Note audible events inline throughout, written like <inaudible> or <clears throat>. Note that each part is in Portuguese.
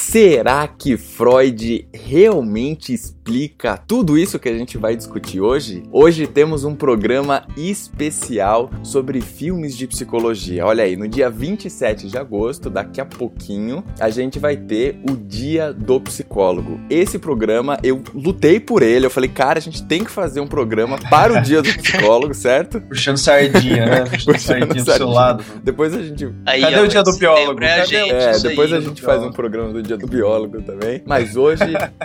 Será que Freud realmente explica tudo isso que a gente vai discutir hoje? Hoje temos um programa especial sobre filmes de psicologia. Olha aí, no dia 27 de agosto, daqui a pouquinho, a gente vai ter o Dia do Psicólogo. Esse programa eu lutei por ele, eu falei, cara, a gente tem que fazer um programa para o Dia do Psicólogo, <laughs> certo? Puxando sardinha, né? <laughs> Puxando, Puxando sardinha do seu lado. Depois a gente Aí, Cadê ó, o dia do biólogo? setembro É, Cadê É, depois aí. a gente faz um programa do Dia do Biólogo também. Mas hoje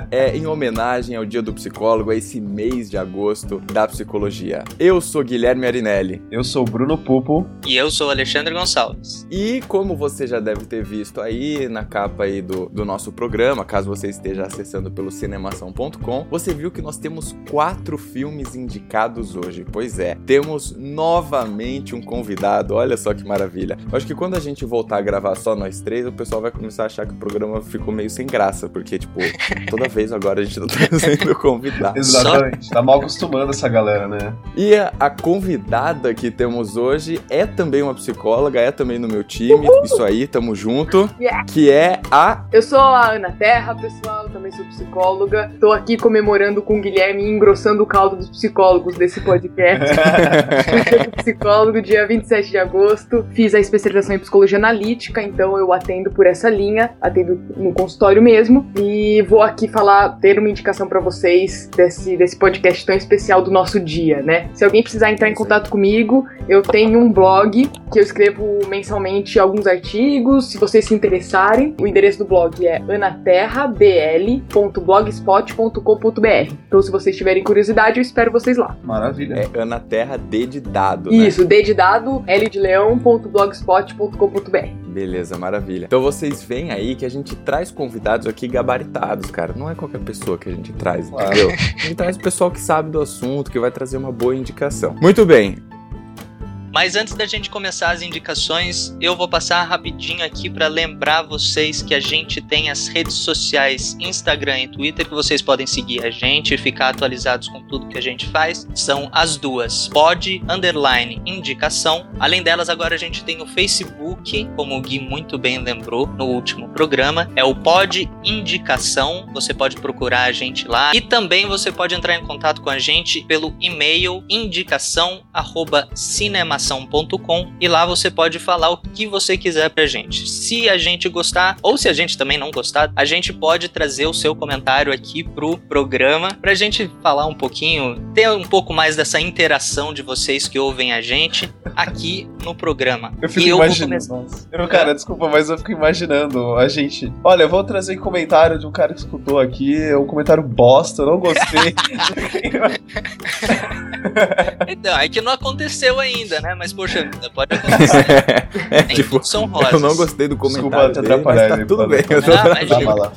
é em homenagem ao Dia do Psicólogo, a esse mês de agosto da psicologia. Eu sou Guilherme Arinelli. Eu sou o Bruno Pupo. E eu sou o Alexandre Gonçalves. E como você já deve ter visto aí na capa aí do, do nosso programa, caso você esteja acessando pelo cinemação.com, você viu que nós temos quatro filmes indicados hoje. Pois é, temos novamente um convidado. Olha só que maravilha. Eu acho que quando a gente voltar a gravar só nós três, o pessoal vai começar a achar que o programa ficou meio sem graça, porque, tipo, toda vez agora a gente tá <laughs> trazendo convidado. Exatamente. Tá mal acostumando essa galera, né? E a, a convidada que temos hoje é também uma psicóloga, é também no meu time. Isso aí, tamo junto. Yeah. Que é a. Eu sou a Ana Terra, pessoal, também sou psicóloga. Tô aqui comemorando com o Guilherme e engrossando o caldo dos psicólogos desse podcast. Eu <laughs> sou <laughs> psicólogo dia 27 de agosto. Fiz a especialização em psicologia analítica, então eu atendo por essa linha, atendo no consultório mesmo. E vou aqui falar, ter uma indicação pra vocês desse, desse podcast tão especial do nosso dia, né? Se alguém precisar entrar em contato comigo, eu tenho um blog que eu escrevo mensalmente alguns artigos, se vocês se interessarem. O endereço do blog é anaterrabl.blogspot.com.br. Então, se vocês tiverem curiosidade, eu espero vocês lá. Maravilha. É Ana Terra D de dado, né? Isso, D de dado, L de leão.blogspot.com.br. Beleza, maravilha. Então vocês veem aí que a gente traz convidados aqui gabaritados, cara. Não é qualquer pessoa que a gente traz, Claro. entendeu? <laughs> A gente traz o pessoal que sabe do assunto, que vai trazer uma boa indicação. Muito bem. Mas antes da gente começar as indicações, eu vou passar rapidinho aqui para lembrar vocês que a gente tem as redes sociais Instagram e Twitter que vocês podem seguir a gente e ficar atualizados com tudo que a gente faz. São as duas, pod underline indicação. Além delas, agora a gente tem o Facebook, como o Gui muito bem lembrou no último programa, é o pod indicação. Você pode procurar a gente lá e também você pode entrar em contato com a gente pelo e-mail e lá você pode falar o que você quiser pra gente. Se a gente gostar ou se a gente também não gostar, a gente pode trazer o seu comentário aqui pro programa pra gente falar um pouquinho, ter um pouco mais dessa interação de vocês que ouvem a gente aqui no programa. Eu fico eu imaginando. Eu, cara, desculpa, mas eu fico imaginando a gente. Olha, eu vou trazer comentário de um cara que escutou aqui, é um comentário bosta, eu não gostei. <laughs> Então, é que não aconteceu ainda, né? Mas poxa vida, pode <laughs> acontecer. é, tipo, eu não gostei do Desculpa comentário te dele, mas atrapalhar, tá tudo bem. Eu tô Ah.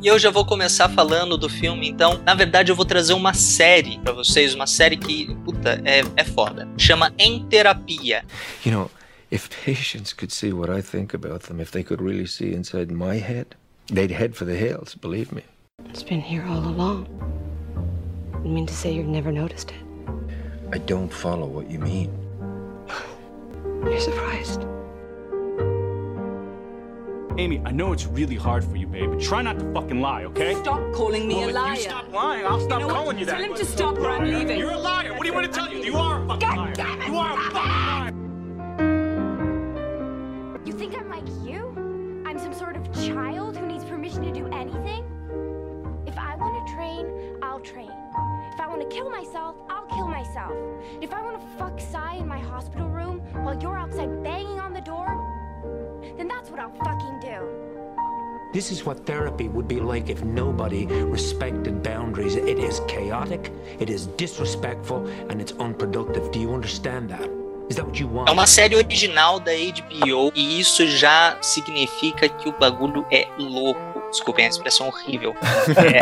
E eu já vou começar falando do filme, então, na verdade eu vou trazer uma série pra vocês, uma série que, puta, é, é foda. Chama Em Terapia. You know, if patients could see what I think about them, if they could really see inside my head, they'd head for the hills, believe me. It's been here all along. You mean to say you've never noticed it? I don't follow what you mean. You're surprised. Amy, I know it's really hard for you, babe, but try not to fucking lie, okay? Stop calling me Well, a if liar. you stop lying, I'll stop You know what? calling you that. Tell him to stop or I'm leaving. You're a liar. What do you want to tell you? You are a fucking God liar. damn it, You are a fucking liar. You think I'm like you? I'm some sort of child who needs permission to do anything? If I want to train, I'll train. Want to kill myself, I'll kill myself. If I want to fuck Sai in my hospital room while you're outside banging on the door, then that's what I'll fucking do. This is what therapy would be like if nobody respected boundaries. It is chaotic, it is disrespectful, and it's unproductive. Do you understand that? Is that what you want? É uma série original da HBO e isso já significa que o bagulho é louco. Desculpem a expressão horrível. <laughs> É.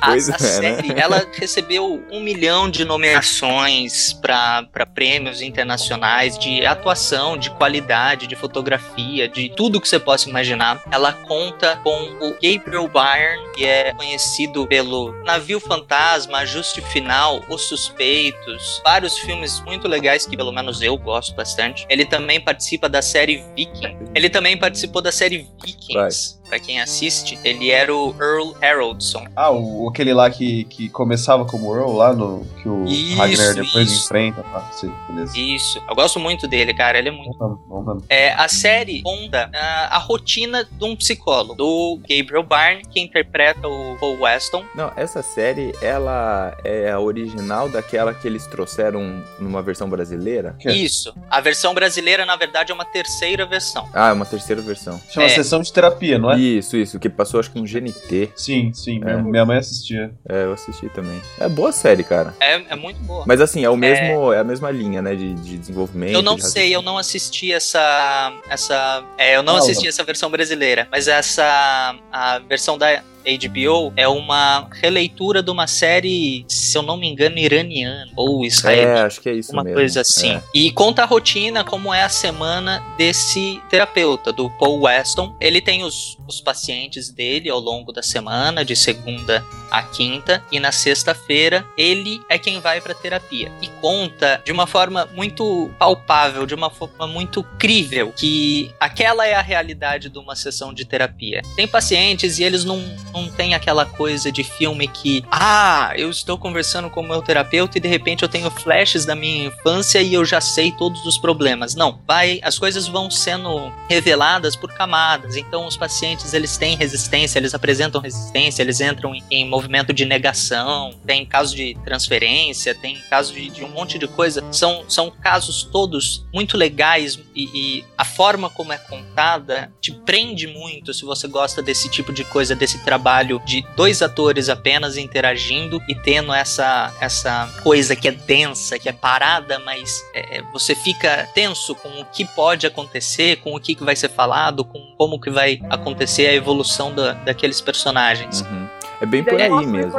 a, a é, né? série, ela recebeu um milhão de nomeações para prêmios internacionais de atuação, de qualidade, de fotografia, de tudo que você possa imaginar. Ela conta com o Gabriel Byrne, que é conhecido pelo Navio Fantasma, Ajuste Final, Os Suspeitos, vários filmes muito legais que pelo menos eu gosto bastante. Ele também participa da série Viking. Ele também participou da série Vikings. Pra quem assiste, ele era o Earl Haroldson. Ah, o, aquele lá que, que começava como Earl lá no. Que o Isso, Ragnar depois isso. enfrenta. Tá, sim, beleza. Isso. Eu gosto muito dele, cara. Ele é muito Vamos, vamos, vamos. É, a série conta ah, a rotina de um psicólogo, do Gabriel Byrne, que interpreta o Paul Weston. Não, essa série, ela é a original daquela que eles trouxeram numa versão brasileira? Que? Isso. A versão brasileira, na verdade, é uma terceira versão. Ah, é uma terceira versão. Chama É. sessão de terapia, não é? Isso, isso, que passou acho que no GNT. Sim, sim. É. Minha, mãe assistia. É, eu assisti também. É boa série, cara. É, é muito boa. Mas assim, é o mesmo, é, a mesma linha, né, de, de desenvolvimento. Eu não de sei, eu não assisti essa. essa é, eu não Ah, assisti essa versão brasileira, mas essa. A versão da HBO é uma releitura de uma série, se eu não me engano, iraniana ou É, israelita. acho que é isso uma mesmo. coisa assim. É. E conta a rotina, como é a semana desse terapeuta, do Paul Weston. Ele tem os, os pacientes dele ao longo da semana, de segunda a quinta, e na sexta-feira ele é quem vai pra terapia. E conta de uma forma muito palpável, de uma forma muito crível, que aquela é a realidade de uma sessão de terapia. Tem pacientes e eles não, não têm aquela coisa de filme que, ah, eu estou conversando com o meu terapeuta e de repente eu tenho flashes da minha infância e eu já sei todos os problemas. Não, vai, as coisas vão sendo reveladas por camadas. Então os pacientes eles têm resistência, eles apresentam resistência, eles entram em, em movimento de negação, tem caso de transferência, tem caso de, de um monte de coisa. São, são casos todos muito legais e, e a forma como é contada te prende muito se você gosta desse tipo de coisa, desse trabalho de dois atores apenas interagindo e tendo essa, essa coisa que é densa, que é parada, mas é, você fica tenso com o que pode acontecer, com o que, que vai ser falado, com como que vai acontecer a evolução da, daqueles personagens. Uhum. É bem por aí mesmo.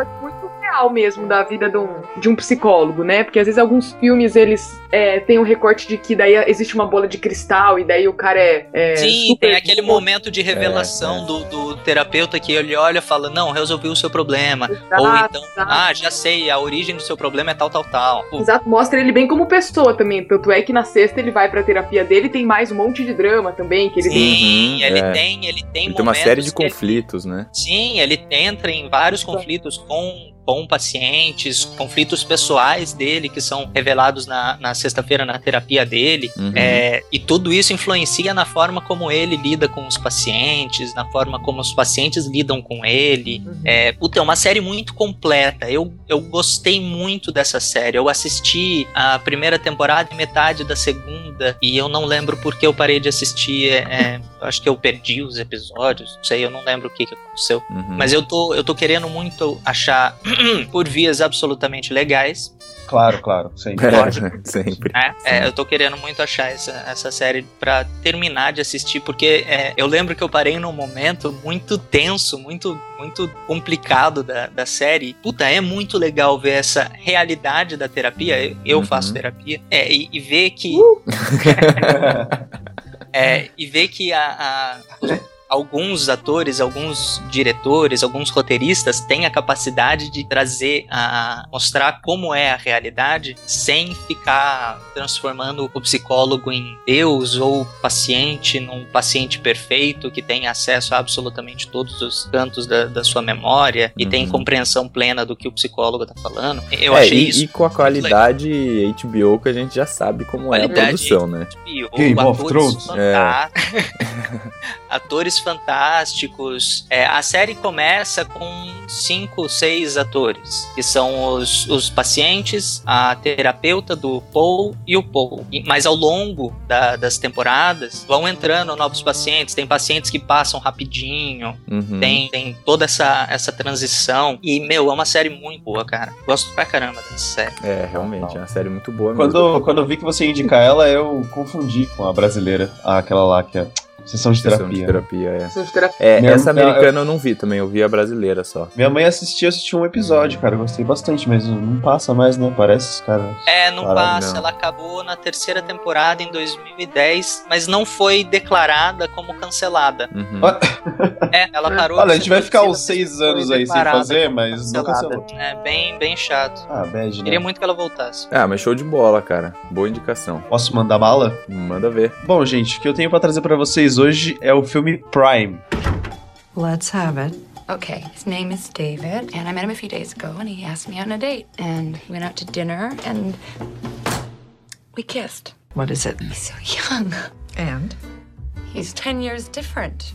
Real mesmo da vida de um, de um psicólogo, né? Porque às vezes alguns filmes eles é, têm um recorte de que daí existe uma bola de cristal e daí o cara é. é Sim, super tem aquele bom. momento de revelação É. Do, do terapeuta que ele olha e fala: Não, resolvi o seu problema. Exato, Ou então, exato. ah, já sei, a origem do seu problema é tal, tal, tal. Pô, Exato, mostra ele bem como pessoa também. Tanto é que na sexta ele vai pra terapia dele e tem mais um monte de drama também. Que ele tem. Sim, Uhum, ele é. tem, ele tem Ele tem uma série de que ele- conflitos, né? Sim, ele entra em vários conflitos com, com pacientes, conflitos pessoais dele que são revelados na, na sexta-feira na terapia dele. Uhum. É, e tudo isso influencia na forma como ele lida com os pacientes, na forma como os pacientes lidam com ele. Uhum. É, puta, é uma série muito completa. Eu, eu gostei muito dessa série. Eu assisti a primeira temporada e metade da segunda, e eu não lembro porque eu parei de assistir. é, é, eu acho que eu perdi os episódios, não sei, eu não lembro o que, que aconteceu. Uhum. Mas eu tô, eu tô querendo muito achar <clears throat> por vias absolutamente legais. Claro, claro. Sempre. É, sempre. né? É, eu tô querendo muito achar essa, essa série pra terminar de assistir, porque é, eu lembro que eu parei num momento muito tenso, muito, muito complicado da, da série. Puta, é muito legal ver essa realidade da terapia. Eu, eu Uhum. faço terapia. É, e, e ver que. <laughs> É, e ver que a, a- os- alguns atores, alguns diretores, alguns roteiristas têm a capacidade de trazer, a mostrar como é a realidade sem ficar transformando o psicólogo em Deus ou o paciente num paciente perfeito que tem acesso a absolutamente todos os cantos da, da sua memória e tem Uhum. compreensão plena do que o psicólogo está falando. Eu É, achei e, isso e com a qualidade HBO que a gente já sabe como é a Qualidade. produção, né? E o- Game of atores Thrones. <laughs> atores fantásticos. É, a série começa com cinco, seis atores, que são os, os pacientes, a terapeuta do Paul e o Paul. E- mas ao longo da- das temporadas vão entrando novos pacientes. Tem pacientes que passam rapidinho, Uhum. tem, tem toda essa, essa transição. E, meu, é uma série muito boa, cara. Gosto pra caramba dessa série. É, realmente, é uma série muito boa mesmo. Quando, quando eu vi que você ia indicar ela, eu confundi com a brasileira. Aquela lá que é. Sessão de Sessão terapia. de terapia, é. Sessão de terapia. É, Minha- essa minha- americana eu não vi também, eu vi a brasileira só. Minha mãe assistiu, assistiu um episódio, cara. eu Gostei bastante, mas não passa mais, né? Parece, cara. É, não Caralho, passa. não. Ela acabou na terceira temporada em 2010, mas não foi declarada como cancelada. Uhum. Ah, É, ela <laughs> parou. Olha, a gente vai ficar uns seis anos aí sem fazer, mas não cancelou. É bem, bem chato. Ah, bad, né? Queria muito que ela voltasse. Ah, mas show de bola, cara. Boa indicação. Posso mandar bala? Manda ver. Bom, gente, o que eu tenho pra trazer pra vocês hoje é o filme Prime. Let's have it. Okay, his name is David, and I met him a few days ago, and he asked me on a date. And we went out to dinner, and we kissed. What is it? He's so young. And? He's 10 years different.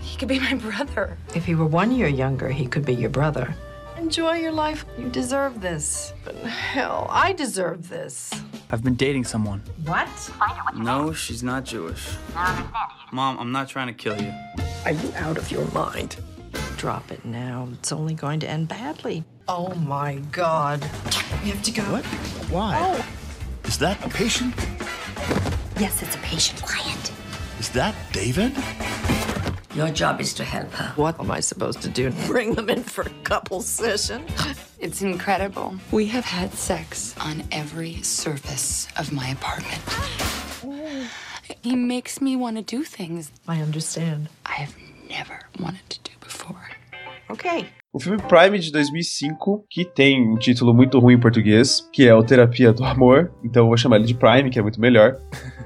He could be my brother. If he were one year younger, he could be your brother. Enjoy your life. You deserve this. But hell, I deserve this. I've been dating someone. What? No, she's not Jewish. Mom, I'm not trying to kill you. Are you out of your mind? Drop it now. It's only going to end badly. Oh my god. We have to go. What? Why? Oh. Is that a patient? Yes, it's a patient client. Is that David? Your job is to help her. What am I supposed to do? <laughs> Bring them in for a couple session? It's incredible. We have had sex. On every surface of my apartment. He makes me want to do things I understand. I have never wanted to do before. Okay. O filme Prime de 2005, que tem um título muito ruim em português, que é o Terapia do Amor, então eu vou chamar ele de Prime, que é muito melhor.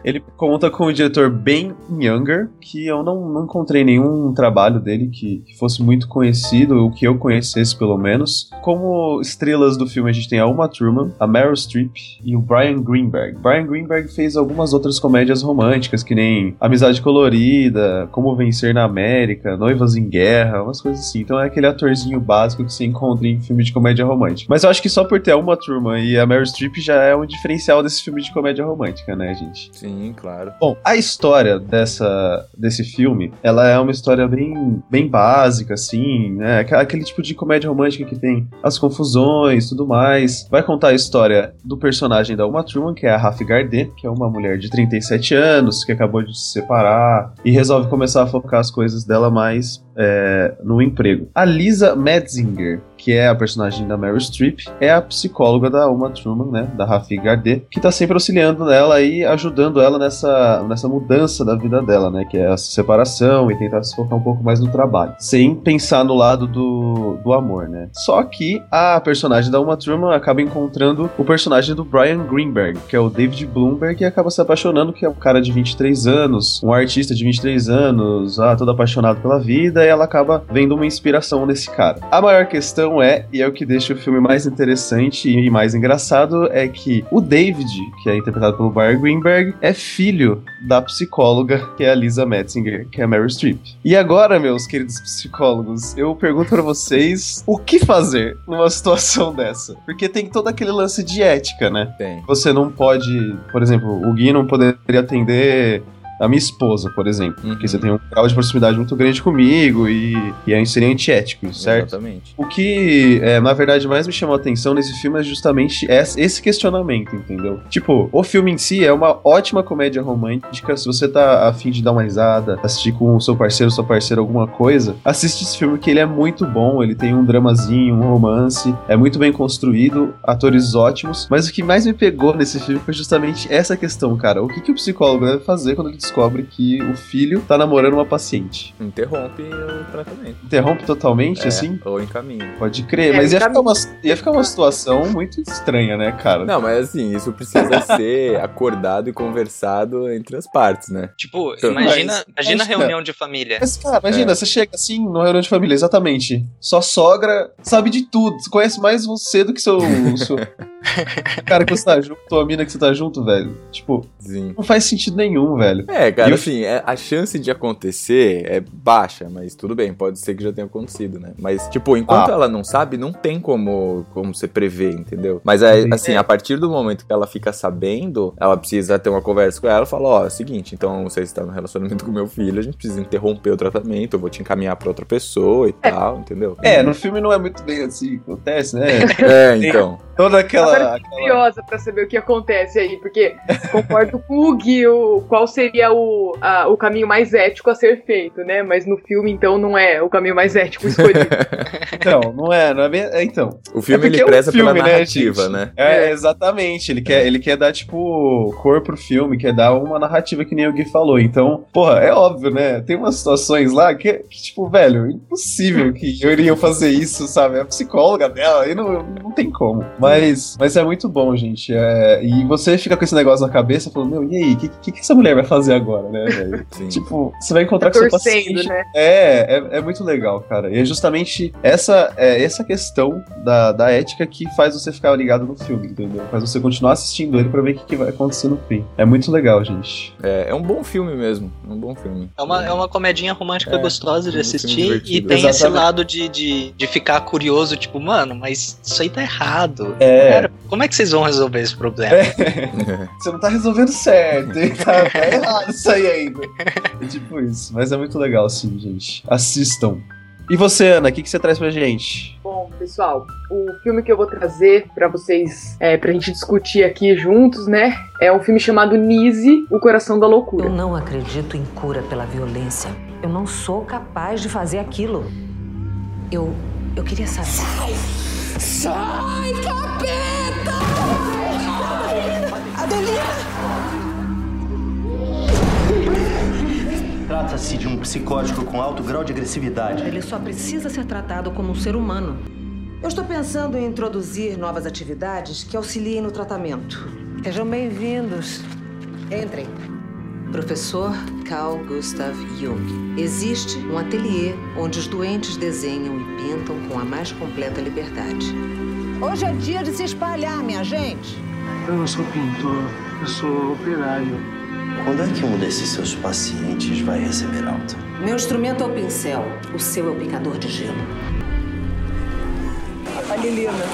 Ele conta com o diretor Ben Younger, que eu não, não encontrei nenhum trabalho dele que, que fosse muito conhecido, ou que eu conhecesse pelo menos. Como estrelas do filme, a gente tem a Uma Thurman, a Meryl Streep e o Brian Greenberg. Brian Greenberg fez algumas outras comédias românticas, que nem Amizade Colorida, Como Vencer na América, Noivas em Guerra, umas coisas assim. Então é aquele atorzinho básico que você encontra em filme de comédia romântica. Mas eu acho que só por ter a Uma Thurman e a Meryl Streep já é um diferencial desse filme de comédia romântica, né, gente? Sim, claro. Bom, a história dessa, desse filme, ela é uma história bem, bem básica, assim, né? Aquele tipo de comédia romântica que tem as confusões tudo mais. Vai contar a história do personagem da Uma Thurman, que é a Rafi Gardet, que é uma mulher de 37 anos, que acabou de se separar e resolve começar a focar as coisas dela mais é, no emprego. A Lisa Metzinger, que é a personagem da Meryl Streep, é a psicóloga da Uma Thurman, né, da Rafi Gardet, que tá sempre auxiliando ela e ajudando ela nessa, nessa mudança da vida dela, né, que é a separação e tentar se focar um pouco mais no trabalho, sem pensar no lado do, do amor, né. Só que a personagem da Uma Thurman acaba encontrando o personagem do Brian Greenberg, que é o David Bloomberg, e acaba se apaixonando, que é um cara de 23 anos, um artista de 23 anos, ah, todo apaixonado pela vida, e ela acaba vendo uma inspiração nesse cara. A maior questão é, e é o que deixa o filme mais interessante e mais engraçado, é que o David, que é interpretado pelo Brian Greenberg, é filho da psicóloga, que é a Lisa Metzinger, que é a Meryl Streep. E agora, meus queridos psicólogos, eu pergunto pra vocês o que fazer numa <laughs> situação dessa? Porque tem todo aquele lance de ética, né? Tem. Você não pode, por exemplo, o Gui não poderia atender a minha esposa, por exemplo. Porque você tem um grau de proximidade muito grande comigo e, e aí seria antiético, certo? Exatamente. O que, é, na verdade, mais me chamou a atenção nesse filme é justamente es- esse questionamento, entendeu? Tipo, o filme em si é uma ótima comédia romântica. Se você tá afim de dar uma risada, assistir com o seu parceiro, sua parceira, alguma coisa, assiste esse filme que ele é muito bom. Ele tem um dramazinho, um romance, é muito bem construído, atores ótimos. Mas o que mais me pegou nesse filme foi justamente essa questão, cara. O que, que o psicólogo deve fazer quando ele descobre que o filho tá namorando uma paciente? Interrompe o tratamento. Interrompe totalmente, É, assim? Ou encaminha. Pode crer, É, mas ia ficar, uma, ia ficar uma situação muito estranha, né, cara? Não, mas assim, isso precisa ser <laughs> acordado e conversado entre as partes, né? Tipo, Então, imagina, mas- imagina a mas, reunião de família. Mas, cara, imagina, É. você chega assim numa reunião de família, exatamente. Sua sogra sabe de tudo, você conhece mais você do que seu. seu... <laughs> <laughs> cara que você tá junto, tua mina que você tá junto, velho. Tipo, Sim. não faz sentido nenhum, velho. É, cara, E o- assim, é- a chance de acontecer é baixa, mas tudo bem, pode ser que já tenha acontecido, né? Mas, tipo, enquanto Ah. ela não sabe, não tem como, como você prever, entendeu? Mas, é, assim, a partir do momento que ela fica sabendo, ela precisa ter uma conversa com ela e fala, ó, é o seguinte, então você está no relacionamento <laughs> com meu filho, a gente precisa interromper o tratamento, eu vou te encaminhar pra outra pessoa e tal, entendeu? É, no filme não é muito bem assim, acontece, né? <laughs> É, então. Toda aquela. Agora tô curiosa pra saber o que acontece aí, porque concordo com o Gui, o, qual seria o, a- o caminho mais ético a ser feito, né? Mas no filme, então, não é o caminho mais ético <laughs> escolhido. Então, não é, não é bem. é, Então. O filme É ele é um preza pela filme, né, narrativa, gente? né? É, exatamente. Ele quer, ele quer dar, tipo, cor pro filme, quer dar uma narrativa que nem o Gui falou. Então, porra, é óbvio, né? Tem umas situações lá que, que, tipo, velho, impossível que eu iria fazer isso, sabe? É a psicóloga dela, aí não, não tem como. Mas, mas é muito bom, gente. É, e você fica com esse negócio na cabeça, falando, meu, e aí, o que, que, que essa mulher vai fazer agora, né, velho? <laughs> Tipo, você vai encontrar Tá com seu paciente. né? É, é, é muito legal, cara. E é justamente essa, é, essa questão da, da ética que faz você ficar ligado no filme, entendeu? Faz você continuar assistindo ele pra ver o que, que vai acontecer no fim. É muito legal, gente. É, é um bom filme mesmo. É um bom filme. É uma, é uma comedinha romântica É, gostosa de é um assistir e tem esse Exatamente. lado de, de, de ficar curioso, tipo, mano, mas isso aí tá errado. É. Cara, como é que vocês vão resolver esse problema? <laughs> Você não tá resolvendo certo, hein? Tá, tá errado isso aí ainda. É tipo isso. Mas é muito legal, sim, gente. Assistam. E você, Ana, o que, que você traz pra gente? Bom, pessoal, o filme que eu vou trazer pra vocês, é, pra gente discutir aqui juntos, né? É um filme chamado Nise, O Coração da Loucura. Eu não acredito em cura pela violência. Eu não sou capaz de fazer aquilo. Eu. Eu queria saber. Sai, capeta! Adelina! Trata-se de um psicótico com alto grau de agressividade. Ele só precisa ser tratado como um ser humano. Eu estou pensando em introduzir novas atividades que auxiliem no tratamento. Sejam bem-vindos. Entrem. Professor Carl Gustav Jung. Existe um ateliê onde os doentes desenham e pintam com a mais completa liberdade. Hoje é dia de se espalhar, minha gente. Eu não sou pintor, eu sou operário. Quando é que um desses seus pacientes vai receber alta? Meu instrumento é o pincel, o seu é o picador de gelo. A Liliana.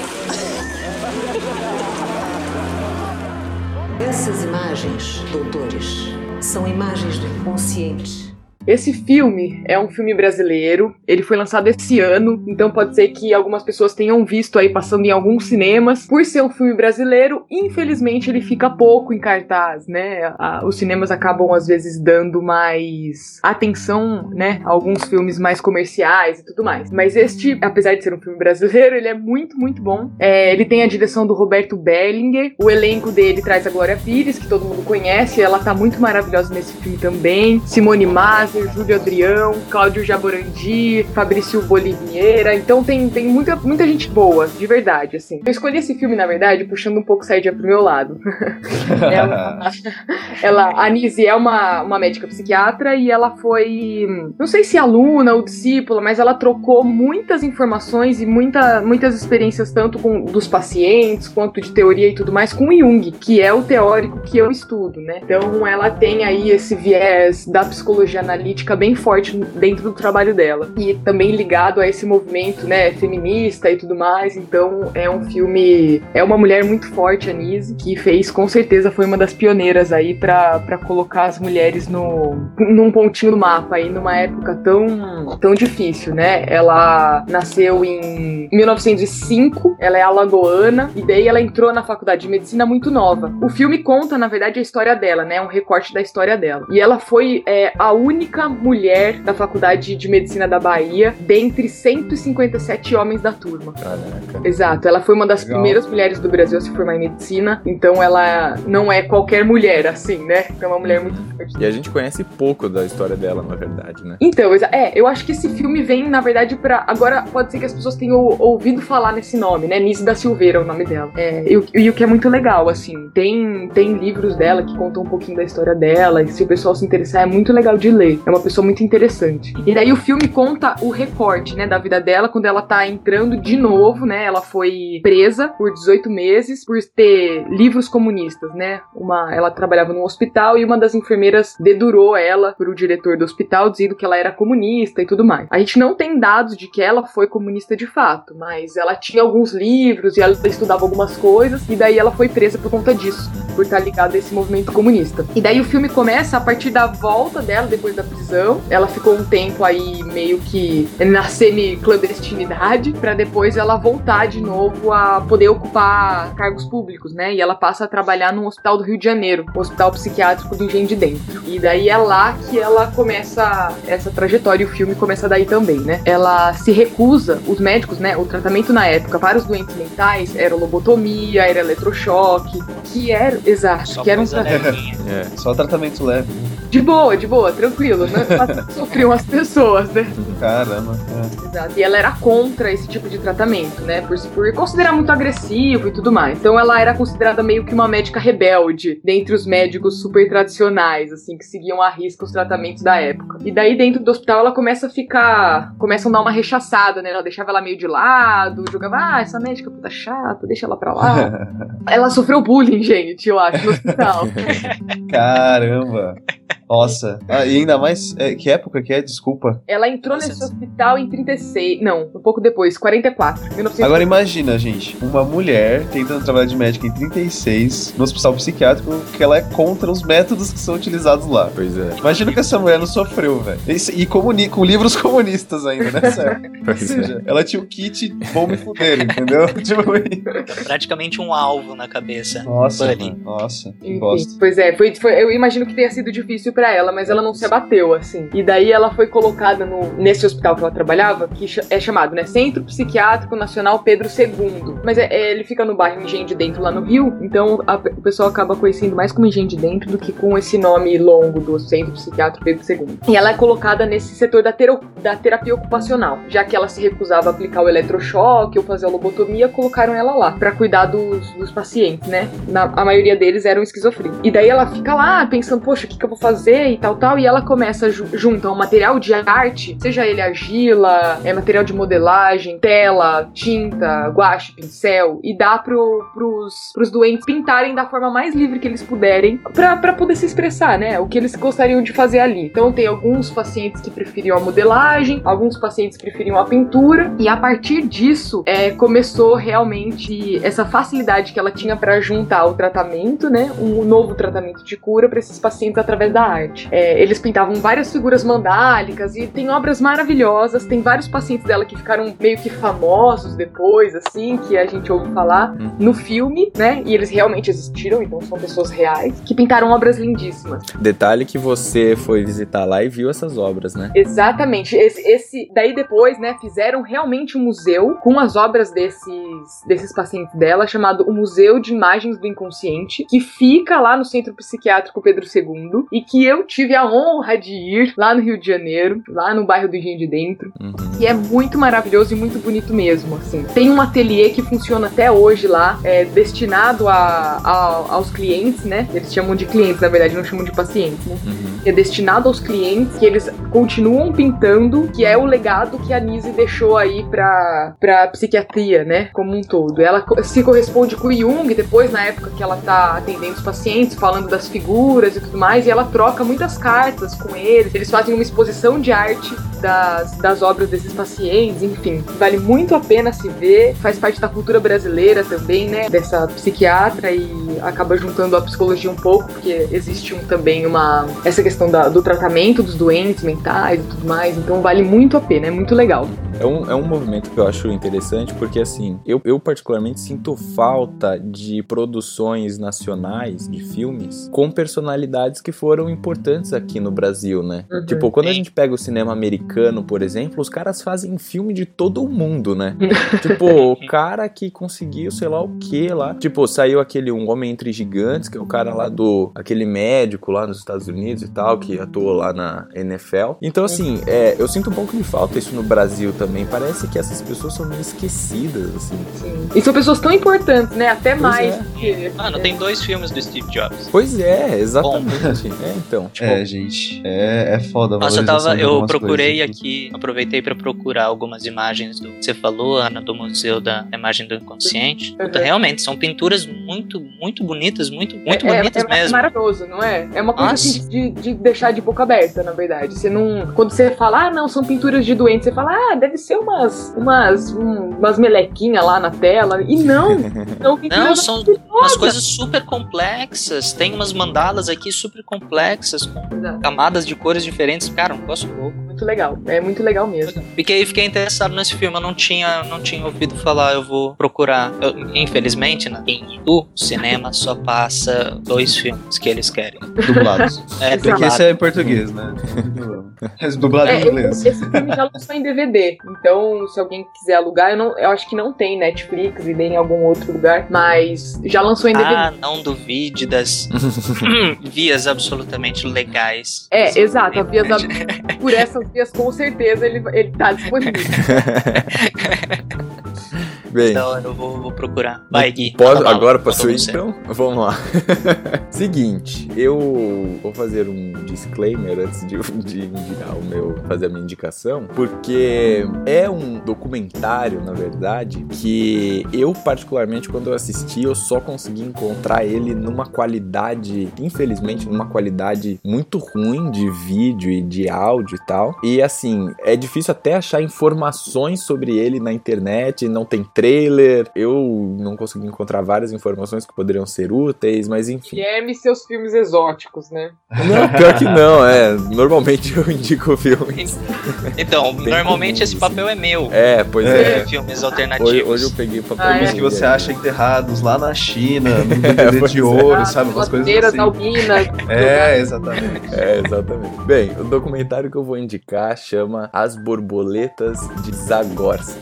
Essas imagens, doutores, são imagens do inconsciente. Esse filme é um filme brasileiro, ele foi lançado esse ano, então pode ser que algumas pessoas tenham visto aí passando em alguns cinemas. Por ser um filme brasileiro, infelizmente ele fica pouco em cartaz, né? Os cinemas acabam às vezes dando mais atenção, né, a alguns filmes mais comerciais e tudo mais. Mas este, apesar de ser um filme brasileiro, ele é muito, muito bom. É, ele tem a direção do Roberto Bellinger, o elenco dele traz a Glória Pires, que todo mundo conhece, ela tá muito maravilhosa nesse filme também. Simone Maser, Júlio Adrião, Cláudio Jaborandi, Fabrício Boliviera. Então tem, tem muita, muita gente boa, de verdade, assim. Eu escolhi esse filme, na verdade, puxando um pouco Sardinha pro meu lado. <laughs> ela, <laughs> ela, a Nise é uma, uma médica psiquiatra e ela foi, não sei se aluna ou discípula, mas ela trocou muitas informações e muita, muitas experiências, tanto com dos pacientes quanto de teoria e tudo mais, com Jung, que é o teórico que eu estudo, né? Então ela tem aí esse viés da psicologia analítica bem forte dentro do trabalho dela. E também ligado a esse movimento, né, feminista e tudo mais. Então é um filme. É uma mulher muito forte, a Nise, que fez, com certeza, foi uma das pioneiras aí pra colocar as mulheres no, num pontinho do mapa aí, numa época tão, tão difícil, né? Ela nasceu em 1905, ela é alagoana, e daí ela entrou na faculdade de medicina muito nova. O filme conta, na verdade, a história dela, né? Um recorte da história dela. E ela foi é, a única mulher da faculdade de medicina da Bahia, dentre 157 homens da turma. Caraca. Exato, ela foi uma das Legal. primeiras mulheres do Brasil a se formar em medicina, então ela não é qualquer mulher, assim, né? Então é uma mulher muito forte. E a gente conhece pouco da história dela, na verdade, né? Então, é, eu acho que esse filme vem, na verdade, pra. Agora, pode ser que as pessoas tenham ouvido falar nesse nome, né? Nise da Silveira é o nome dela. É, e, o- e o que é muito legal, assim, tem, tem livros dela que contam um pouquinho da história dela, e se o pessoal se interessar, é muito legal de ler. É uma pessoa muito interessante. E daí o filme conta o recorte, né, da vida dela, quando ela tá entrando de novo, né? Ela foi presa por 18 meses por ter livros comunistas, né? Uma, ela trabalhava num hospital e uma das enfermeiras dedurou ela pro diretor do hospital, dizendo que ela era comunista e tudo mais. A gente não tem dados de que ela foi comunista de fato, mas ela tinha alguns livros e ela estudava algumas coisas, e daí ela foi presa por conta disso, por estar ligada a esse movimento comunista. E daí o filme começa a partir da volta dela, depois da prostituição. Ela ficou um tempo aí meio que na semi-clandestinidade, pra depois ela voltar de novo a poder ocupar cargos públicos, né? E ela passa a trabalhar num hospital do Rio de Janeiro, o Hospital Psiquiátrico do Engenho de Dentro. E daí é lá que ela começa essa trajetória e o filme começa daí também, né? Ela se recusa, os médicos, né? O tratamento na época para os doentes mentais era lobotomia, era eletrochoque, que era, exato, Só que era um tratamento. É, só tratamento leve. De boa, de boa, tranquilo, né? <laughs> Sofriam as pessoas, né? Caramba. é. Exato. E ela era contra esse tipo de tratamento, né? Por, por considerar muito agressivo e tudo mais. Então ela era considerada meio que uma médica rebelde dentre os médicos super tradicionais, assim, que seguiam à risca os tratamentos da época. E daí dentro do hospital ela começa a ficar. Começam a dar uma rechaçada, né? Ela deixava ela meio de lado, jogava, ah, essa médica puta chata, deixa ela pra lá. <laughs> ela sofreu bullying, gente, eu acho, no hospital. <laughs> Caramba. Nossa. Ah, e ainda mais. é, que época que é? Desculpa. Ela entrou nesse hospital em 36. Não, um pouco depois, 44. 1944. Agora imagina, gente, uma mulher tentando trabalhar de médica em 36 no hospital psiquiátrico que ela é contra os métodos que são utilizados lá. Pois é. Imagina que essa mulher não sofreu, velho. E, e comuni- com livros <laughs> comunistas ainda, né, <laughs> época. Ou é. seja, ela tinha o kit vão me fuder, entendeu? <laughs> tipo, Praticamente um alvo na cabeça. nossa, mano, nossa, que Enfim, bosta. pois é, foi, foi- eu imagino que tenha sido difícil pra ela, mas ela não se abateu, assim. E daí ela foi colocada no, nesse hospital que ela trabalhava, que é chamado, né, Centro Psiquiátrico Nacional Pedro II. Mas é- é- ele fica no bairro Engenho de Dentro, lá no Rio, então a o pessoal acaba conhecendo mais como Engenho de Dentro do que com esse nome longo do Centro Psiquiátrico Pedro II. E ela é colocada nesse setor da, tero- da terapia ocupacional, já que ela se recusava a aplicar o eletrochoque ou fazer a lobotomia, colocaram ela lá pra cuidar dos, dos pacientes, né? Na- a maioria deles eram esquizofrênicos. E daí ela fica lá pensando, poxa, o que, que eu vou fazer e tal, tal. E ela começa a ju juntar um material de arte, seja ele argila, é, material de modelagem, tela, tinta, guache, pincel, e dá pro, pros, pros doentes pintarem da forma mais livre que eles puderem pra poder se expressar, né? O que eles gostariam de fazer ali. Então tem alguns pacientes que preferiam a modelagem, alguns pacientes preferiam a pintura, e a partir disso é, começou realmente essa facilidade que ela tinha pra juntar o tratamento, né? Um novo tratamento de cura pra esses pacientes através da arte. É, eles pintavam várias figuras mandálicas e tem obras maravilhosas. Tem vários pacientes dela que ficaram meio que famosos depois, assim, que a gente ouve falar no filme, né? E eles realmente existiram, então são pessoas reais, que pintaram obras lindíssimas. Detalhe que você foi visitar lá e viu essas obras, né? Exatamente. Esse, esse- daí depois, né, fizeram realmente um museu com as obras desses, desses pacientes dela, chamado o Museu de Imagens do Inconsciente, que fica lá no Centro Psiquiátrico Pedro II e que eu tive a honra de ir lá no Rio de Janeiro, lá no bairro do Engenho de Dentro. E é muito maravilhoso e muito bonito mesmo, assim. Tem um ateliê que funciona até hoje lá, é, destinado a, a- aos clientes, né? Eles chamam de clientes, na verdade, não chamam de pacientes, né? que é destinado aos clientes, que eles continuam pintando, que é o legado que a Nise deixou aí pra, pra psiquiatria, né, como um todo. Ela se corresponde com o Jung, depois, na época que ela tá atendendo os pacientes, falando das figuras e tudo mais, e ela troca muitas cartas com eles, eles fazem uma exposição de arte das, das obras desses pacientes, enfim. Vale muito a pena se ver, faz parte da cultura brasileira também, né, dessa psiquiatra e acaba juntando a psicologia um pouco, porque existe um, também uma essa questão da- do tratamento dos doentes mentais e tudo mais, então vale muito a pena, é muito legal. É um, é um movimento que eu acho interessante porque, assim, eu, eu particularmente sinto falta de produções nacionais de filmes com personalidades que foram importantes aqui no Brasil, né? Uhum. Tipo, quando a gente pega o cinema americano, por exemplo, os caras fazem filme de todo mundo, né? <laughs> tipo, o cara que conseguiu sei lá o que lá. Tipo, saiu aquele Um Homem Entre Gigantes, que é o cara lá do. aquele médico lá nos Estados Unidos e tal, que atuou lá na NFL. Então, assim, é, eu sinto um pouco de falta isso no Brasil também. Parece que essas pessoas são meio esquecidas, assim. E são pessoas tão importantes, né? Até Pois mais é. que. Mano, tem dois filmes do Steve Jobs. Pois é, exatamente. é, então. É, gente. É, é foda Nossa, eu, tava, eu procurei coisas. aqui, aproveitei pra procurar algumas imagens do que você falou, Ana, do Museu da Imagem do Inconsciente. Puta, Uhum. realmente, são pinturas muito, muito bonitas, muito, muito é, bonitas é, é mesmo. maravilhoso, não é? É uma coisa assim, de, de deixar de boca aberta, na verdade. Você não. Quando você fala, ah, não, são pinturas de doente, você fala, ah, deve ser umas. umas. um- umas melequinhas lá na tela. E não! <laughs> Não, Não, são umas coisas super complexas. Tem umas mandalas aqui super complexas, com camadas de cores diferentes. Cara, um negócio louco. Muito legal. É muito legal mesmo. Fiquei, fiquei interessado nesse filme. Eu não tinha, não tinha ouvido falar. Eu vou procurar. Eu- infelizmente, né, em do cinema só passa dois filmes que eles querem. Dublados. <laughs> É, Porque dublado. esse é em português, né? <laughs> Esse dublado É, em inglês. esse filme já lançou em DVD. Então, se alguém quiser alugar, eu, não, eu acho que não tem Netflix e nem em algum outro lugar. Mas já lançou em DVD. Ah, não duvide das <laughs> vias absolutamente legais. É, exato. Vias, por essas vias, com certeza, ele, ele tá disponível. <laughs> Bem. Então eu vou, vou procurar. Vai, Gui. Manda bala, agora manda posso ir você. então? Vamos lá. <laughs> Seguinte, eu vou fazer um disclaimer antes de, de indicar o meu, fazer a minha indicação, porque é um documentário, na verdade, que eu particularmente quando eu assisti, eu só consegui encontrar ele numa qualidade, infelizmente, numa qualidade muito ruim de vídeo e de áudio e tal. E assim, é difícil até achar informações sobre ele na internet, não tem trailer. Eu não consegui encontrar várias informações que poderiam ser úteis, mas enfim. Guilherme seus filmes exóticos, né? Não, pior que não, é. Normalmente eu indico filmes. Então, normalmente esse papel é meu. É, pois É. é. Filmes alternativos. Hoje, hoje eu peguei o papel Filmes é. que você acha enterrados lá na China, <laughs> no DVD Pois de é. ouro, sabe? Umas coisas assim. albinas. É, exatamente. É, exatamente. Bem, o documentário que eu vou indicar chama As Borboletas de Zagorski.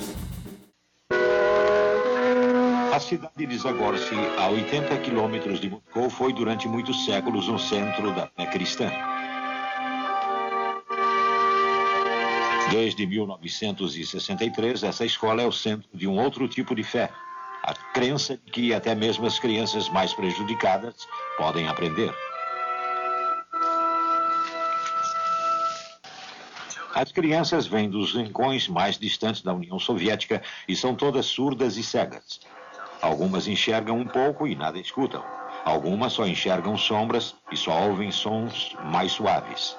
A cidade de Zagorski, a 80 quilômetros de Moscou, foi durante muitos séculos um centro da fé cristã. Desde 1963, essa escola é o centro de um outro tipo de fé. A crença de que até mesmo as crianças mais prejudicadas podem aprender. As crianças vêm dos rincões mais distantes da União Soviética e são todas surdas e cegas. Algumas enxergam um pouco e nada escutam. Algumas só enxergam sombras e só ouvem sons mais suaves.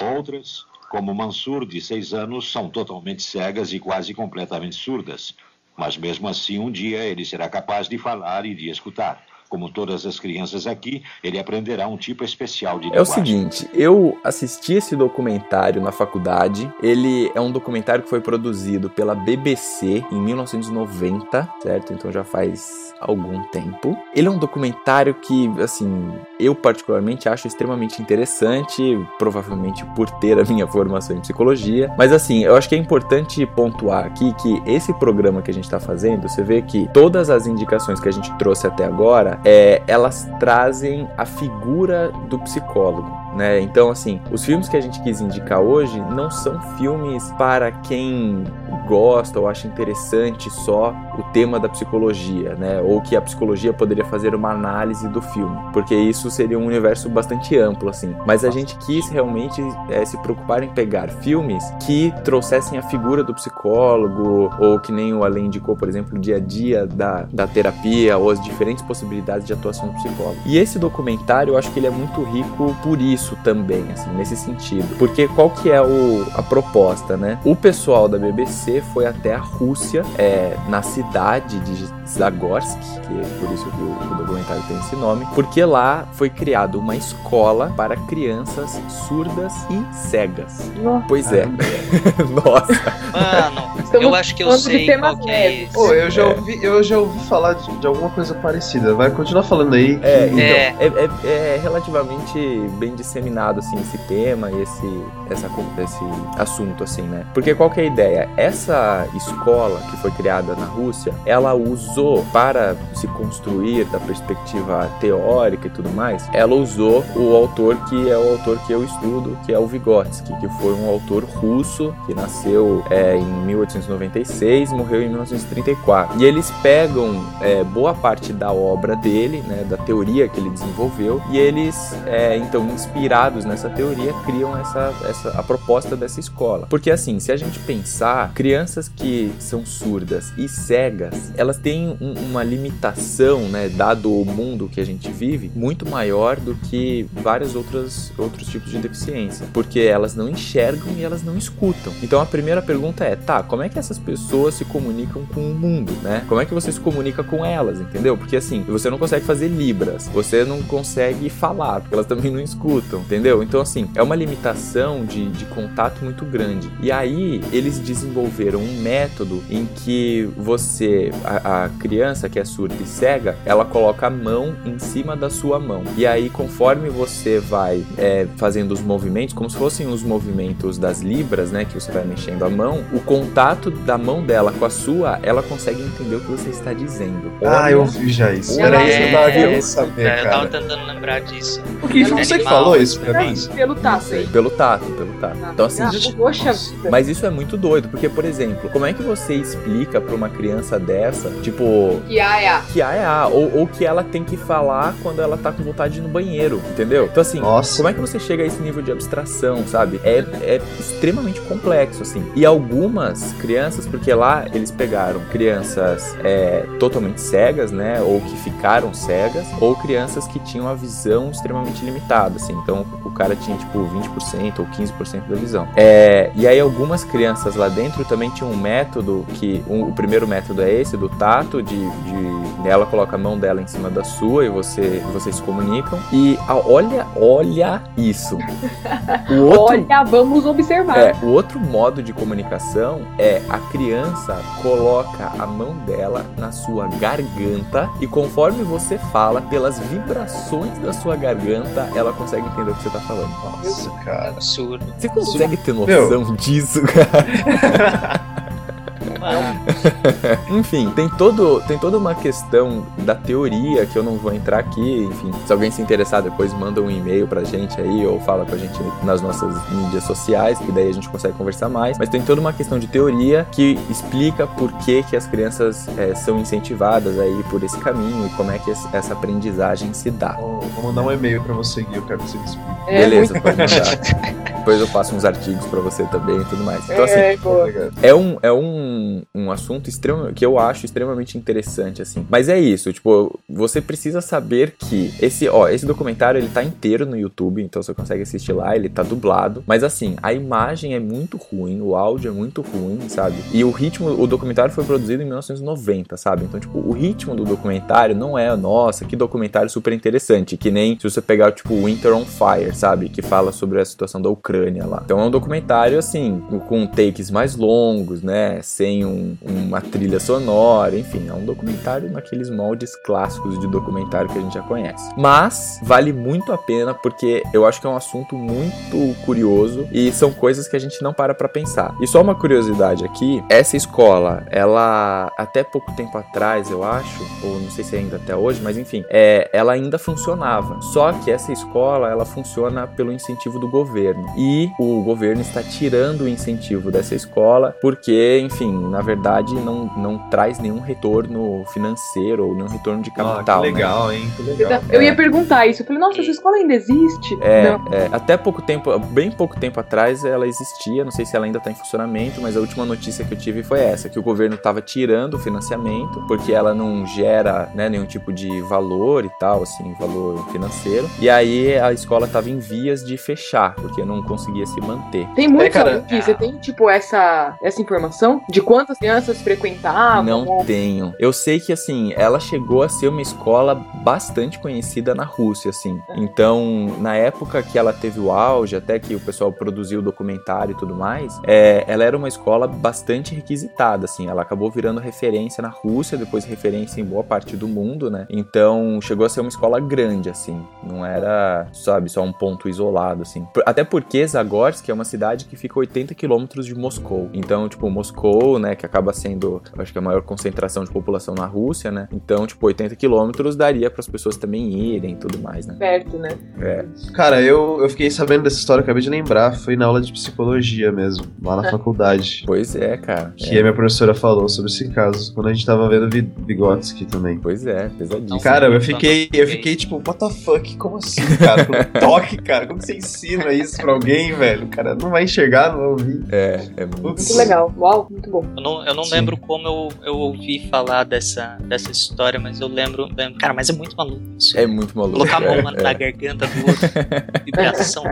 Outras, como Mansur, de seis anos, são totalmente cegas e quase completamente surdas. Mas mesmo assim, um dia ele será capaz de falar e de escutar. Como todas as crianças aqui, ele aprenderá um tipo especial de É o seguinte, eu assisti esse documentário na faculdade. Ele é um documentário que foi produzido pela BBC em 1990, certo? Então já faz algum tempo. Ele é um documentário que, assim, eu particularmente acho extremamente interessante, provavelmente por ter a minha formação em psicologia. Mas assim, eu acho que é importante pontuar aqui que esse programa que a gente está fazendo, você vê que todas as indicações que a gente trouxe até agora, é, elas trazem a figura do psicólogo. Né? Então, assim, os filmes que a gente quis indicar hoje não são filmes para quem gosta ou acha interessante só o tema da psicologia, né? Ou que a psicologia poderia fazer uma análise do filme, porque isso seria um universo bastante amplo, assim. Mas a gente quis realmente é, se preocupar em pegar filmes que trouxessem a figura do psicólogo, ou que nem o Além indicou, por exemplo, o dia a dia da, da terapia, ou as diferentes possibilidades de atuação do psicólogo. E esse documentário, eu acho que ele é muito rico por isso também, assim, nesse sentido. Porque qual que é o, a proposta, né? O pessoal da BBC foi até a Rússia, é, na cidade de Zagorsk, que é por isso que o, o documentário tem esse nome, porque lá foi criada uma escola para crianças surdas e cegas. Pois é. <laughs> Nossa. Mano, Estamos eu acho que eu de sei qual que é esse. Pô, eu já ouvi, eu já ouvi falar de, de alguma coisa parecida. Vai continuar falando aí. que- É, então, É. é, é- é relativamente bem disseminado, assim, esse tema e esse, essa, esse assunto, assim, né? Porque qual que é a ideia? Essa escola que foi criada na Rússia, ela usou, para se construir da perspectiva teórica e tudo mais, ela usou o autor que é o autor que eu estudo, que é o Vygotsky, que foi um autor russo que nasceu é, em 1896 e morreu em 1934. E eles pegam é, boa parte da obra dele, né, da teoria que ele desenvolveu, e eles é, então inspiram inspirados nessa teoria, criam essa, essa a proposta dessa escola. Porque assim, se a gente pensar, crianças que são surdas e cegas, elas têm um, uma limitação, né, dado o mundo que a gente vive, muito maior do que várias outras outros tipos de deficiência, porque elas não enxergam e elas não escutam. Então a primeira pergunta é, tá, como é que essas pessoas se comunicam com o mundo, né? Como é que você se comunica com elas, entendeu? Porque assim, você não consegue fazer libras, você não consegue falar, porque elas também não escutam, entendeu? Então assim, é uma limitação de, de contato muito grande. E aí eles desenvolveram um método em que você, a, a criança que é surda e cega, ela coloca a mão em cima da sua mão. E aí, conforme você vai é, fazendo os movimentos, como se fossem os movimentos das libras, né? Que você vai mexendo a mão, o contato da mão dela com a sua, ela consegue entender o que você está dizendo. Ah, eu vi já isso. Era isso eu queria saber, É, eu tava cara. tentando lembrar disso. O que foi você que falou isso pra mim? Pelo tato aí. Pelo tato, pelo tato. Então assim, Ah, poxa vida. Mas isso é muito doido, porque, por exemplo, como é que você explica pra uma criança dessa, tipo, Que ah, é. que A é A, ou, ou que ela tem que falar quando ela tá com vontade de ir no banheiro, entendeu? Então, assim, como é que você chega a esse nível de abstração, sabe? É, é extremamente complexo, assim. E algumas crianças, porque lá eles pegaram crianças é, totalmente cegas, né? Ou que ficaram cegas, ou crianças que tinham a visão extremamente limitada, assim. Então, o cara tinha, tipo, 20% ou 15% da visão. É, e aí, algumas crianças lá dentro também tinham um método que. um- o primeiro método é esse, do tato, de, de ela coloca a mão dela em cima da sua e você, vocês se comunicam. E a- olha, olha isso. O <laughs> outro, Olha, vamos observar. é, o outro modo de comunicação é a criança coloca a mão dela na sua garganta e conforme você fala, pelas vibrações da sua garganta, ela consegue entender o que você tá falando. Nossa, cara. Absurdo. Você consegue ter Meu. noção disso, cara? <laughs> <laughs> Enfim, tem, todo, tem toda uma questão da teoria que eu não vou entrar aqui. Enfim, se alguém se interessar, depois manda um e-mail pra gente aí ou fala com a gente nas nossas mídias sociais, que daí a gente consegue conversar mais. Mas tem toda uma questão de teoria que explica por que, que as crianças é, são incentivadas aí por esse caminho e como é que essa aprendizagem se dá. Vou mandar um e-mail pra você, Gui, eu quero que você me explique. É Beleza, pode mandar. Depois eu passo uns artigos pra você também e tudo mais. Então, assim, É, é um, é um, um assunto que eu acho extremamente interessante, assim. Mas é isso, tipo, você precisa saber que esse, ó, esse documentário ele tá inteiro no YouTube, então você consegue assistir lá, ele tá dublado. Mas assim, a imagem é muito ruim, o áudio é muito ruim, sabe? E o ritmo, o documentário foi produzido em 1990, sabe? Então, tipo, o ritmo do documentário não é, nossa, que documentário super interessante, que nem se você pegar, tipo, Winter on Fire, sabe? Que fala sobre a situação da Ucrânia lá. Então é um documentário, assim, com takes mais longos, né? Sem um- uma trilha sonora, enfim, é um documentário naqueles moldes clássicos de documentário que a gente já conhece. Mas vale muito a pena porque eu acho que é um assunto muito curioso e são coisas que a gente não para pra pensar. E só uma curiosidade aqui, essa escola, ela até pouco tempo atrás, eu acho, ou não sei se é ainda até hoje, mas enfim, é, ela ainda funcionava. Só que essa escola, ela funciona pelo incentivo do governo. E o governo está tirando o incentivo dessa escola porque, enfim, na verdade não, não traz nenhum retorno financeiro ou nenhum retorno de Ah, que capital. né? legal, hein? Que legal. Eu ia perguntar isso. Eu falei, nossa, essa escola ainda existe? É, é, até pouco tempo, bem pouco tempo atrás ela existia, não sei se ela ainda está em funcionamento, mas a última notícia que eu tive foi essa, que o governo estava tirando o financiamento, porque ela não gera né, nenhum tipo de valor e tal, assim, valor financeiro, e aí a escola estava em vias de fechar, porque não conseguia se manter. Tem muito É, cara, Você tem, tipo, essa, essa informação de quantas crianças frequentavam? Não ou- tenho. Eu sei que, assim, ela chegou a ser uma escola bastante conhecida na Rússia, assim. Então, na época que ela teve o auge, até que o pessoal produziu o documentário e tudo mais, é, ela era uma escola bastante requisitada, assim. Ela acabou virando referência na Rússia, depois referência em boa parte do mundo, né? Então, chegou a ser uma escola grande, assim. Não era, sabe, só um ponto isolado, assim. Até porque Zagorsk é uma cidade que fica a 80 quilômetros de Moscou. Então, tipo, Moscou, né, que acaba sendo, acho que a maior concentração de população na Rússia, né? Então, tipo, 80 quilômetros daria para as pessoas também irem e tudo mais, né? Perto, né? É. Cara, eu, eu fiquei sabendo dessa história, acabei de lembrar, foi na aula de psicologia mesmo, lá na faculdade. Pois é, cara. Que a minha professora falou sobre esse caso, quando a gente tava vendo Vygotsky também. Pois é, pesadíssimo. Cara, eu fiquei, eu fiquei tipo, what the fuck? Como assim, cara? Com toque, cara? Como você ensina isso pra alguém, velho? O cara não vai enxergar, não vai ouvir. É, é muito, Muito legal. Uau, muito bom. Eu não, eu não Sim. lembro como eu, eu ouvi falar dessa, dessa história, mas eu lembro, lembro. Cara, mas é muito maluco isso. É muito maluco. Colocar a mão é, na, é. na garganta do outro, <laughs> vibração,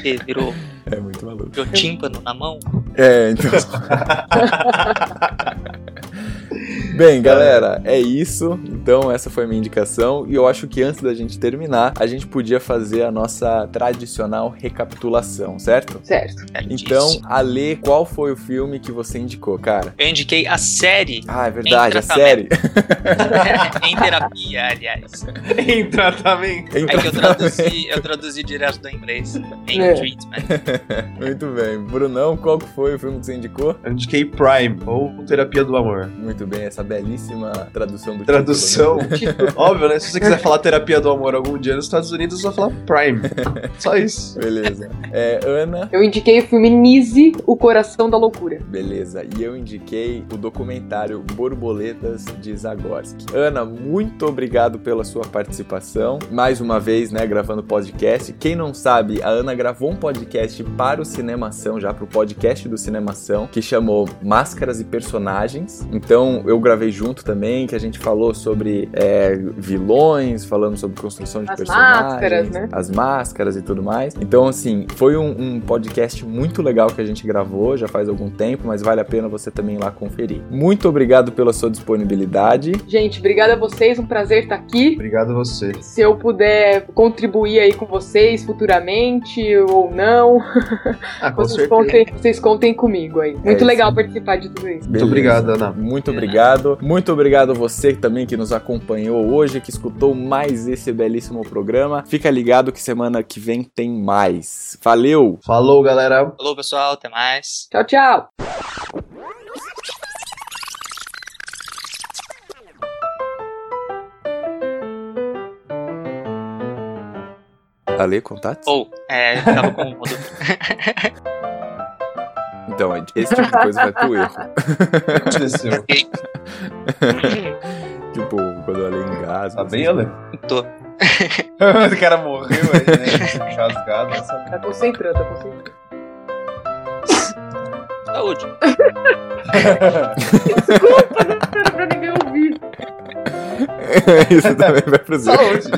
que virou, É muito maluco. virou tímpano na mão. É, então. <laughs> Bem, galera, é isso. Então, essa foi a minha indicação. E eu acho que antes da gente terminar, a gente podia fazer a nossa tradicional recapitulação, certo? Certo. Então, Ale, qual foi o filme que você indicou, cara? Eu indiquei a série. Ah, é verdade, a série. <laughs> em terapia, aliás. em tratamento. Em É que eu traduzi, eu traduzi direto do inglês. Em É. treatment. <laughs> Muito bem. Brunão, qual foi o filme que você indicou? Eu indiquei Prime, ou Terapia do Amor. Muito bem, essa belíssima tradução do Tradução, título, né? <laughs> óbvio, né? Se você quiser <laughs> falar terapia do amor algum dia nos Estados Unidos, você vai falar Prime. Só isso. Beleza. É, Ana, Eu indiquei o filme Nise, O Coração da Loucura. Beleza, e eu indiquei o documentário Borboletas de Zagorski. Ana, muito obrigado pela sua participação. Mais uma vez, né, gravando podcast. Quem não sabe, a Ana gravou um podcast para o Cinemação, já para o podcast do Cinemação, que chamou Máscaras e Personagens. Então eu gravei junto também, que a gente falou sobre é, vilões, falando sobre construção de As personagens, máscaras, né? as máscaras e tudo mais. Então, assim, foi um, um podcast muito legal que a gente gravou já faz algum tempo, mas vale a pena você também ir lá conferir. Muito obrigado pela sua disponibilidade. Gente, obrigada a vocês, um prazer estar aqui. Obrigado a você. Se eu puder contribuir aí com vocês futuramente ou não, Ah, com <laughs> vocês certeza. contem, vocês contem comigo aí. Muito isso. legal participar de tudo isso. Muito obrigado, Ana. Muito obrigado. Muito obrigado você também que nos acompanhou hoje, que escutou mais esse belíssimo programa. Fica ligado que semana que vem tem mais. Valeu! Falou, galera. Falou, pessoal. Até mais. Tchau, tchau. Ale, contatos? Ou, é, eu tava com o. <laughs> Então, esse tipo de coisa vai pro erro. Aconteceu. <laughs> tipo, quando ela engasga. Tá bem, Ale? Tô. <laughs> o cara morreu aí, né? Casgado. Essa... Tá concentrando, tá concentrando. Saúde. <laughs> Desculpa, não era pra ninguém ouvir. Isso também vai pro zero. Saúde.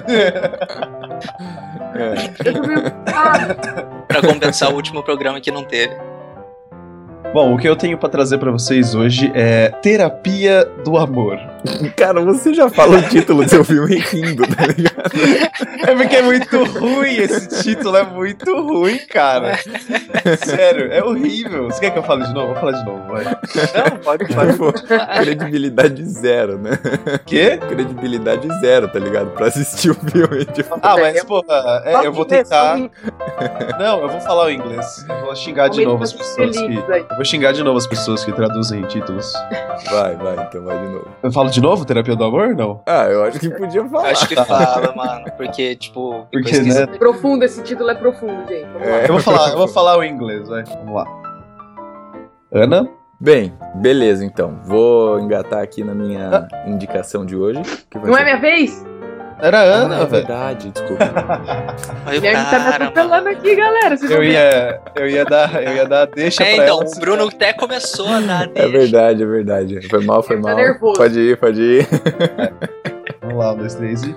É. Eu tô meio ocupada. Pra compensar o último programa que não teve. Bom, o que eu tenho pra trazer pra vocês hoje é Terapia do Amor. <laughs> Cara, você já falou o título do seu filme rindo, tá ligado? É porque é muito ruim esse título, é muito ruim, cara. Sério, é horrível. Você quer que eu fale de novo? Vou falar de novo, vai. Não, pode, Pô, credibilidade zero, né? Quê? Credibilidade zero, tá ligado? Pra assistir o filme. Tipo, Ah, mas, porra, é, eu vou tentar. Não, eu vou falar o inglês. Eu vou xingar de novo as pessoas que. Eu vou xingar de novo as pessoas que traduzem títulos. vai, vai, então vai de novo. Eu falo de novo Terapia do Amor? Não. Ah, eu acho que podia falar. Acho que fala, mano. Porque, tipo. Porque, né? É profundo, esse título é profundo, gente. Vamos lá. Eu vou falar, eu vou falar o inglês, vai. Vamos lá. Ana? Bem, beleza então. Vou engatar aqui na minha indicação de hoje. que vai Não ser- é minha vez? Era Ah, Ana, é velho. verdade, desculpa. <laughs> Olha o Guilherme tá me cara, atropelando aqui, galera. Vocês Eu ia, eu ia dar, eu ia dar deixa É, pra então, ela. o Bruno até começou a dar É deixa. verdade, é verdade. Foi mal, foi Ele tá mal. nervoso. Pode ir, pode ir. Vamos lá, um, dois, três e.